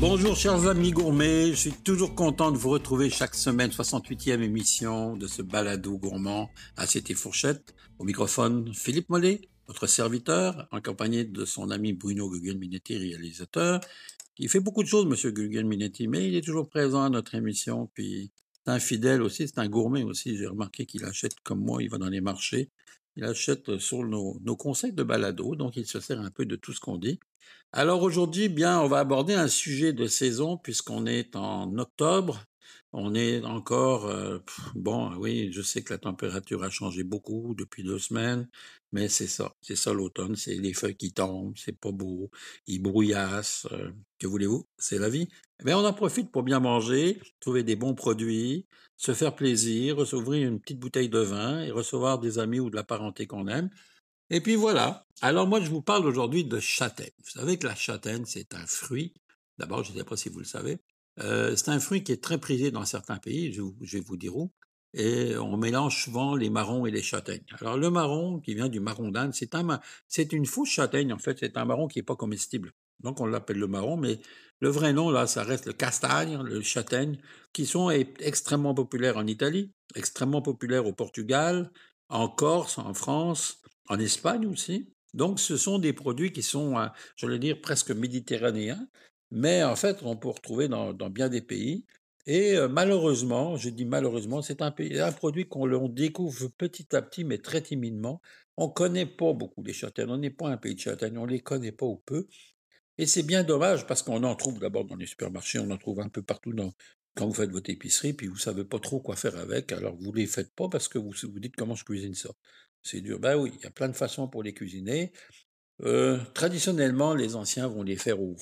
Bonjour chers amis gourmets, je suis toujours content de vous retrouver chaque semaine, 68e émission de ce balado gourmand Assiette et Fourchette. Au microphone, Philippe Mollet, votre serviteur, accompagné de son ami Bruno Gugelminetti, réalisateur, qui fait beaucoup de choses, monsieur Gugelminetti, mais il est toujours présent à notre émission, puis c'est un fidèle aussi, c'est un gourmet aussi. J'ai remarqué qu'il achète comme moi, il va dans les marchés, il achète sur nos, conseils de balado, donc il se sert un peu de tout ce qu'on dit. Alors aujourd'hui, bien, on va aborder un sujet de saison puisqu'on est en octobre. On est encore, euh, bon, oui, je sais que la température a changé beaucoup depuis deux semaines, mais c'est ça, c'est ça l'automne, c'est les feuilles qui tombent, c'est pas beau, il brouillasse, euh, que voulez-vous, c'est la vie. Mais on en profite pour bien manger, trouver des bons produits, se faire plaisir, recevoir une petite bouteille de vin et recevoir des amis ou de la parenté qu'on aime. Et puis voilà. Alors moi, je vous parle aujourd'hui de châtaigne. Vous savez que la châtaigne, c'est un fruit. D'abord, je ne sais pas si vous le savez. C'est un fruit qui est très prisé dans certains pays, je, vais vous dire où. Et on mélange souvent les marrons et les châtaignes. Alors le marron, qui vient du marron d'Inde, c'est un, c'est une fausse châtaigne en fait. C'est un marron qui n'est pas comestible. Donc on l'appelle le marron, mais le vrai nom là, ça reste le castagne, le châtaigne, qui sont extrêmement populaires en Italie, extrêmement populaires au Portugal, en Corse, en France, en Espagne aussi. Donc, ce sont des produits qui sont, euh, j'allais dire, presque méditerranéens, mais en fait, on peut retrouver dans, bien des pays. Et euh, malheureusement, je dis malheureusement, c'est un, produit qu'on découvre petit à petit, mais très timidement. On ne connaît pas beaucoup les châtaignes. On n'est pas un pays de châtaignes, on ne les connaît pas ou peu. Et c'est bien dommage parce qu'on en trouve d'abord dans les supermarchés, on en trouve un peu partout quand vous faites votre épicerie, puis vous savez pas trop quoi faire avec, alors vous les faites pas parce que vous vous dites comment je cuisine ça? C'est dur. Ben oui, il y a plein de façons pour les cuisiner. Euh, traditionnellement, les anciens vont les faire au,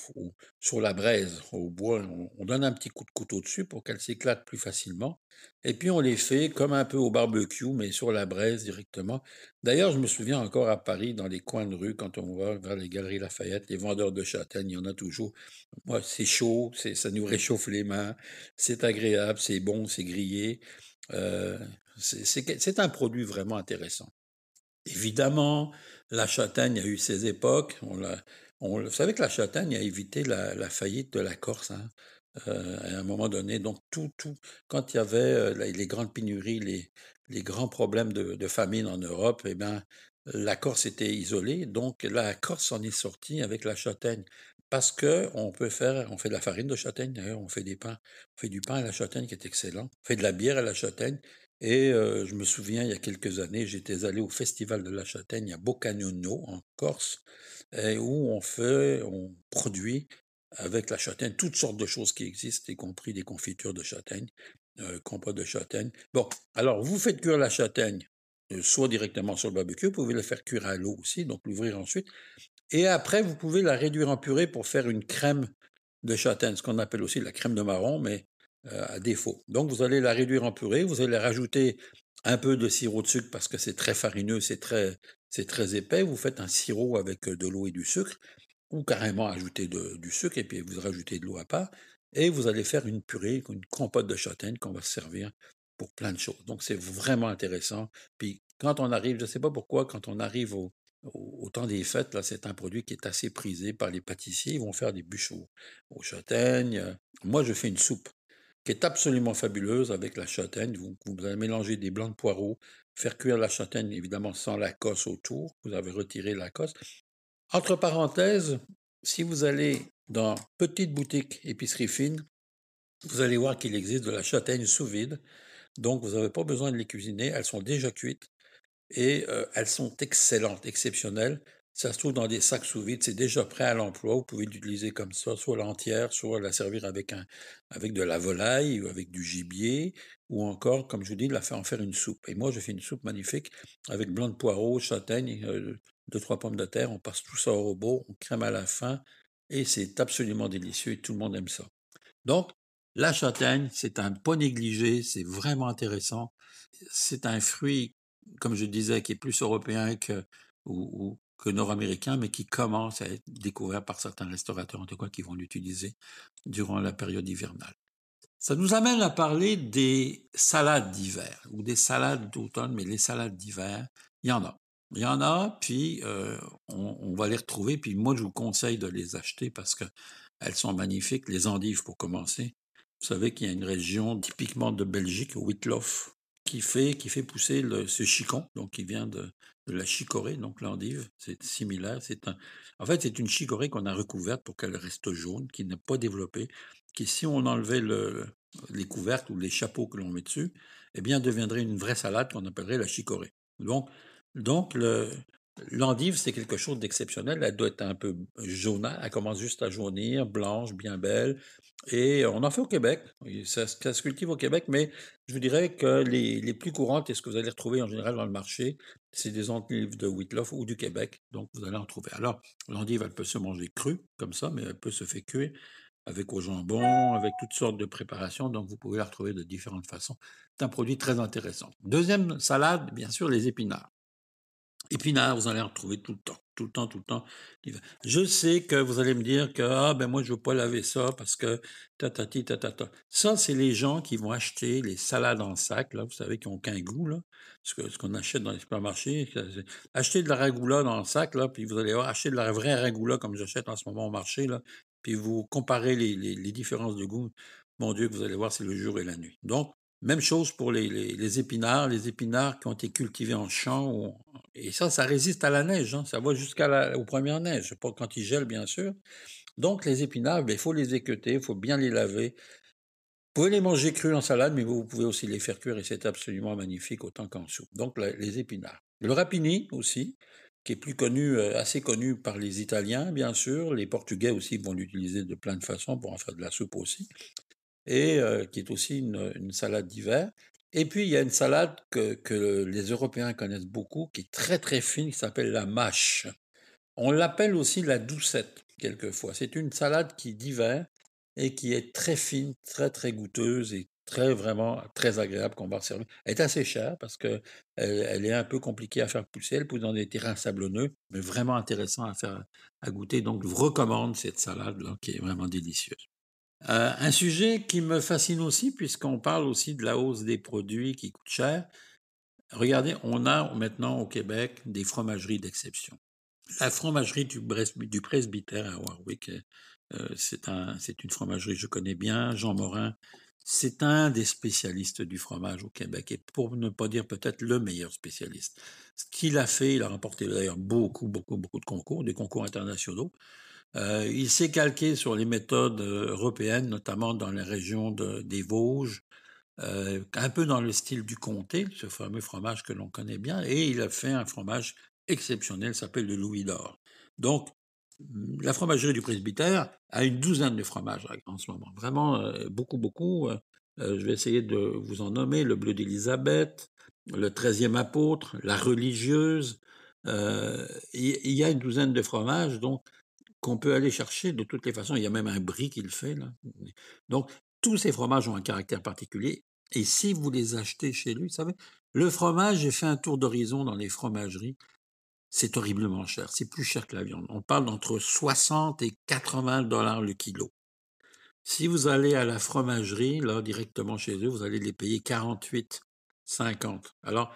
sur la braise, au bois. On, donne un petit coup de couteau dessus pour qu'elles s'éclatent plus facilement. Et puis on les fait comme un peu au barbecue, mais sur la braise directement. D'ailleurs, je me souviens encore à Paris, dans les coins de rue, quand on va vers les galeries Lafayette, les vendeurs de châtaignes, il y en a toujours. Moi, c'est chaud, ça nous réchauffe les mains, c'est agréable, c'est bon, c'est grillé. Euh, c'est un produit vraiment intéressant. Évidemment, la châtaigne a eu ses époques. On, vous savez que la châtaigne a évité la, faillite de la Corse hein, euh, à un moment donné. Donc, tout, tout, quand il y avait euh, les grandes pénuries, les, grands problèmes de, famine en Europe, eh bien, la Corse était isolée. Donc, la Corse en est sortie avec la châtaigne. Parce que on peut faire, on fait de la farine de châtaigne d'ailleurs, on fait des pains, on fait du pain à la châtaigne qui est excellent, on fait de la bière à la châtaigne, et je me souviens, il y a quelques années, j'étais allé au Festival de la Châtaigne à Boccagnano, en Corse, où on fait, on produit avec la châtaigne toutes sortes de choses qui existent, y compris des confitures de châtaigne, euh, compote de châtaigne. Bon, alors vous faites cuire la châtaigne, soit directement sur le barbecue, vous pouvez la faire cuire à l'eau aussi, donc l'ouvrir ensuite. Et après, vous pouvez la réduire en purée pour faire une crème de châtaigne, ce qu'on appelle aussi la crème de marron, mais euh, à défaut. Donc vous allez la réduire en purée, vous allez rajouter un peu de sirop de sucre parce que c'est très farineux, c'est très, très épais. Vous faites un sirop avec euh, de l'eau et du sucre, ou carrément ajouter du sucre et puis vous rajoutez de l'eau à part, et vous allez faire une purée, une compote de châtaigne qu'on va se servir pour plein de choses. Donc c'est vraiment intéressant. Puis quand on arrive, je ne sais pas pourquoi, quand on arrive au, au, temps des fêtes, là, c'est un produit qui est assez prisé par les pâtissiers. Ils vont faire des bûches aux châtaignes. Moi, je fais une soupe est absolument fabuleuse avec la châtaigne. Vous, vous allez mélanger des blancs de poireaux, faire cuire la châtaigne évidemment sans la cosse autour. Vous avez retiré la cosse. Entre parenthèses, si vous allez dans petite boutique épicerie fine, vous allez voir qu'il existe de la châtaigne sous vide. Donc, vous n'avez pas besoin de les cuisiner. Elles sont déjà cuites et euh, elles sont excellentes, exceptionnelles. Ça se trouve dans des sacs sous vide, c'est déjà prêt à l'emploi. Vous pouvez l'utiliser comme ça, soit l'entière, soit la servir avec un, avec de la volaille ou avec du gibier, ou encore, comme je vous dis, la faire en faire une soupe. Et moi, je fais une soupe magnifique avec blanc de poireaux, châtaigne, euh, deux trois pommes de terre. On passe tout ça au robot, on crème à la fin, et c'est absolument délicieux et tout le monde aime ça. Donc, la châtaigne, c'est un pas négligé, c'est vraiment intéressant. C'est un fruit, comme je disais, qui est plus européen que ou, que nord-américain, mais qui commence à être découvert par certains restaurateurs, en tout cas, qui vont l'utiliser durant la période hivernale. Ça nous amène à parler des salades d'hiver, ou des salades d'automne, mais les salades d'hiver, il y en a. Il y en a, puis euh, on, va les retrouver, puis moi je vous conseille de les acheter parce que elles sont magnifiques. Les endives, pour commencer. Vous savez qu'il y a une région typiquement de Belgique, Whitloff, qui fait, qui fait pousser le, ce chicon, donc qui vient de, la chicorée, donc l'endive. C'est similaire. C'est un, en fait, c'est une chicorée qu'on a recouverte pour qu'elle reste jaune, qui n'est pas développée, qui, si on enlevait le, les couvertes ou les chapeaux que l'on met dessus, eh bien, deviendrait une vraie salade qu'on appellerait la chicorée. Donc, donc le, L'endive, c'est quelque chose d'exceptionnel. Elle doit être un peu jaune. Elle commence juste à jaunir, blanche, bien belle. Et on en fait au Québec. Ça, se cultive au Québec, mais je vous dirais que les, les, plus courantes et ce que vous allez retrouver en général dans le marché, c'est des endives de Whitloff ou du Québec. Donc, vous allez en trouver. Alors, l'endive, elle peut se manger crue, comme ça, mais elle peut se faire cuire avec au jambon, avec toutes sortes de préparations. Donc, vous pouvez la retrouver de différentes façons. C'est un produit très intéressant. Deuxième salade, bien sûr, les épinards. Épinards, vous allez en retrouver tout le temps, tout le temps, tout le temps. Je sais que vous allez me dire que ah ben moi je veux pas laver ça parce que tatati tatata. Ça c'est les gens qui vont acheter les salades en sac là, vous savez qui ont aucun goût là, ce qu'on achète dans les supermarchés. Acheter de la ragoula dans le sac là, puis vous allez acheter de la vraie ragoula comme j'achète en ce moment au marché là, puis vous comparez les, différences de goût. Mon Dieu, vous allez voir, c'est le jour et la nuit. Donc, même chose pour les, les, épinards, les épinards qui ont été cultivés en champ. Et ça, ça résiste à la neige. Hein, ça va jusqu'aux premières neiges, pas quand ils gèlent, bien sûr. Donc, les épinards, ben, il faut les équeuter, il faut bien les laver. Vous pouvez les manger crus en salade, mais vous pouvez aussi les faire cuire et c'est absolument magnifique autant qu'en soupe. Donc, les épinards. Le rapini aussi, qui est plus connu, euh, assez connu par les Italiens, bien sûr. Les Portugais aussi vont l'utiliser de plein de façons pour en faire de la soupe aussi et qui est aussi une, salade d'hiver. Et puis, il y a une salade que, que, les Européens connaissent beaucoup, qui est très très fine, qui s'appelle la mâche. On l'appelle aussi la doucette, quelquefois. C'est une salade qui d'hiver et qui est très fine, très très goûteuse et très vraiment très agréable qu'on va servir. Elle est assez chère parce que elle, est un peu compliquée à faire pousser. Elle pousse dans des terrains sablonneux, mais vraiment intéressant à faire à goûter. Donc, je vous recommande cette salade là, qui est vraiment délicieuse. Euh, un sujet qui me fascine aussi, puisqu'on parle aussi de la hausse des produits qui coûtent cher. Regardez, on a maintenant au Québec des fromageries d'exception. La fromagerie du, presbytère à Warwick, euh, c'est un, une fromagerie que je connais bien. Jean Morin, c'est un des spécialistes du fromage au Québec, et pour ne pas dire peut-être le meilleur spécialiste. Ce qu'il a fait, il a remporté d'ailleurs beaucoup, beaucoup, beaucoup de concours, des concours internationaux. Euh, il s'est calqué sur les méthodes euh, européennes, notamment dans les régions des Vosges, euh, un peu dans le style du comté, ce fameux fromage que l'on connaît bien, et il a fait un fromage exceptionnel, s'appelle le Louis d'Or. Donc, mm, la fromagerie du presbytère a une douzaine de fromages en ce moment, vraiment beaucoup, beaucoup. je vais essayer de vous en nommer le bleu d'Élisabeth, le treizième apôtre, la religieuse. il y a une douzaine de fromages, donc qu'on peut aller chercher de toutes les façons. Il y a même un brie qu'il fait. Là. Donc, tous ces fromages ont un caractère particulier. Et si vous les achetez chez lui, vous savez, le fromage, j'ai fait un tour d'horizon dans les fromageries. C'est horriblement cher. C'est plus cher que la viande. On parle d'entre 60 et 80 dollars le kilo. Si vous allez à la fromagerie, là, directement chez eux, vous allez les payer 48, 50. Alors,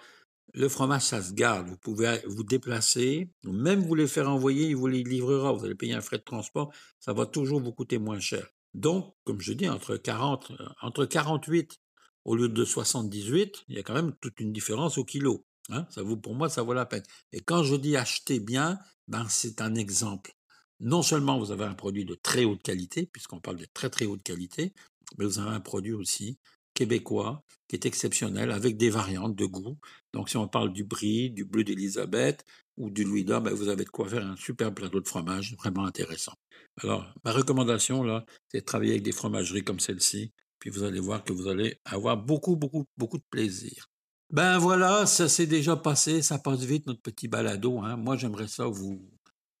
le fromage, ça se garde. Vous pouvez vous déplacer, même vous les faire envoyer, il vous les livrera. Vous allez payer un frais de transport, ça va toujours vous coûter moins cher. Donc, comme je dis, entre 40, euh, entre 48 au lieu de 78, il y a quand même toute une différence au kilo. Hein. Ça vaut, pour moi, ça vaut la peine. Et quand je dis acheter bien, ben, c'est un exemple. Non seulement vous avez un produit de très haute qualité, puisqu'on parle de très très haute qualité, mais vous avez un produit aussi québécois qui est exceptionnel avec des variantes de goût. Donc si on parle du brie, du bleu d'Élisabeth ou du Louis d'Or, ben, vous avez de quoi faire un super plateau de fromage vraiment intéressant. Alors ma recommandation là, c'est de travailler avec des fromageries comme celle-ci, puis vous allez voir que vous allez avoir beaucoup beaucoup beaucoup de plaisir. Ben voilà, ça s'est déjà passé, ça passe vite notre petit balado. Hein. Moi j'aimerais ça vous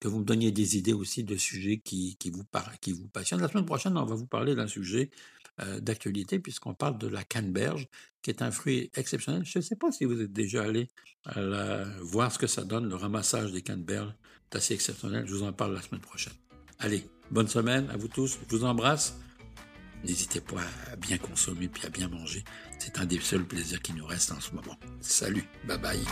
que vous me donniez des idées aussi de sujets qui, vous, qui vous passionnent. La semaine prochaine, on va vous parler d'un sujet euh, d'actualité puisqu'on parle de la canneberge, qui est un fruit exceptionnel. Je ne sais pas si vous êtes déjà allé voir ce que ça donne, le ramassage des canneberges. C'est assez exceptionnel. Je vous en parle la semaine prochaine. Allez, bonne semaine à vous tous. Je vous embrasse. N'hésitez pas à bien consommer puis à bien manger. C'est un des seuls plaisirs qui nous reste en ce moment. Salut, bye bye.